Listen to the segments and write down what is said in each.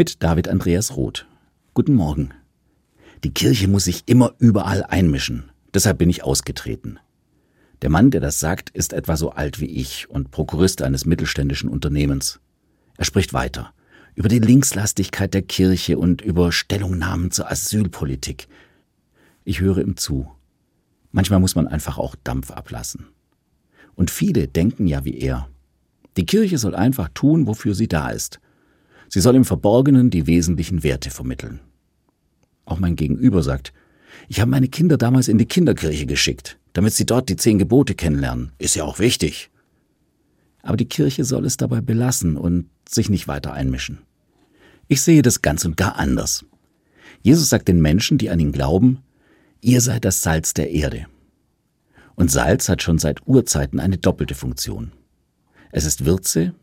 Mit David Andreas Roth. Guten Morgen. Die Kirche muss sich immer überall einmischen. Deshalb bin ich ausgetreten. Der Mann, der das sagt, ist etwa so alt wie ich und Prokurist eines mittelständischen Unternehmens. Er spricht weiter über die Linkslastigkeit der Kirche und über Stellungnahmen zur Asylpolitik. Ich höre ihm zu. Manchmal muss man einfach auch Dampf ablassen. Und viele denken ja wie er. Die Kirche soll einfach tun, wofür sie da ist. Sie soll im Verborgenen die wesentlichen Werte vermitteln. Auch mein Gegenüber sagt, ich habe meine Kinder damals in die Kinderkirche geschickt, damit sie dort die zehn Gebote kennenlernen. Ist ja auch wichtig. Aber die Kirche soll es dabei belassen und sich nicht weiter einmischen. Ich sehe das ganz und gar anders. Jesus sagt den Menschen, die an ihn glauben, ihr seid das Salz der Erde. Und Salz hat schon seit Urzeiten eine doppelte Funktion. Es ist Würze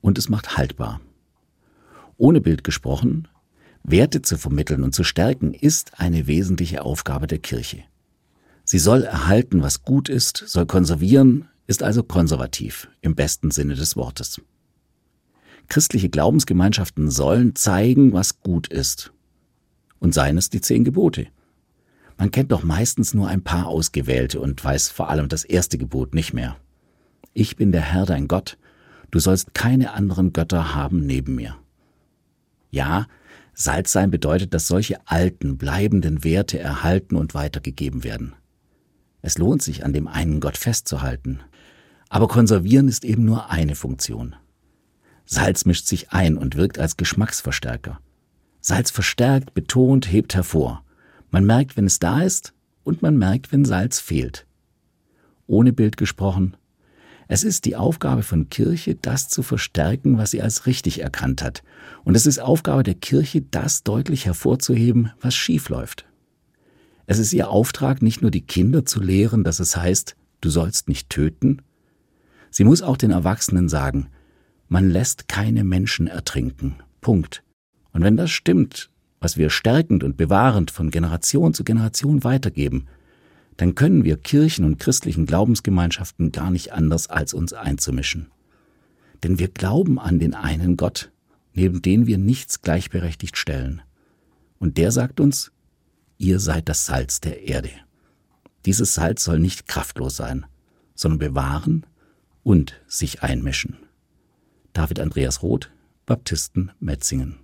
und es macht haltbar. Ohne Bild gesprochen, Werte zu vermitteln und zu stärken ist eine wesentliche Aufgabe der Kirche. Sie soll erhalten, was gut ist, soll konservieren, ist also konservativ im besten Sinne des Wortes. Christliche Glaubensgemeinschaften sollen zeigen, was gut ist. Und seien es die zehn Gebote. Man kennt doch meistens nur ein paar ausgewählte und weiß vor allem das erste Gebot nicht mehr. Ich bin der Herr dein Gott, du sollst keine anderen Götter haben neben mir. Ja, Salz sein bedeutet, dass solche alten, bleibenden Werte erhalten und weitergegeben werden. Es lohnt sich, an dem einen Gott festzuhalten, aber konservieren ist eben nur eine Funktion. Salz mischt sich ein und wirkt als Geschmacksverstärker. Salz verstärkt, betont, hebt hervor. Man merkt, wenn es da ist und man merkt, wenn Salz fehlt. Ohne Bild gesprochen, es ist die Aufgabe von Kirche, das zu verstärken, was sie als richtig erkannt hat. Und es ist Aufgabe der Kirche, das deutlich hervorzuheben, was schief läuft. Es ist ihr Auftrag, nicht nur die Kinder zu lehren, dass es heißt, du sollst nicht töten, Sie muss auch den Erwachsenen sagen, man lässt keine Menschen ertrinken. Punkt. Und wenn das stimmt, was wir stärkend und bewahrend von Generation zu Generation weitergeben, dann können wir Kirchen und christlichen Glaubensgemeinschaften gar nicht anders, als uns einzumischen. Denn wir glauben an den einen Gott, neben den wir nichts gleichberechtigt stellen. Und der sagt uns, ihr seid das Salz der Erde. Dieses Salz soll nicht kraftlos sein, sondern bewahren, und sich einmischen. David Andreas Roth, Baptisten Metzingen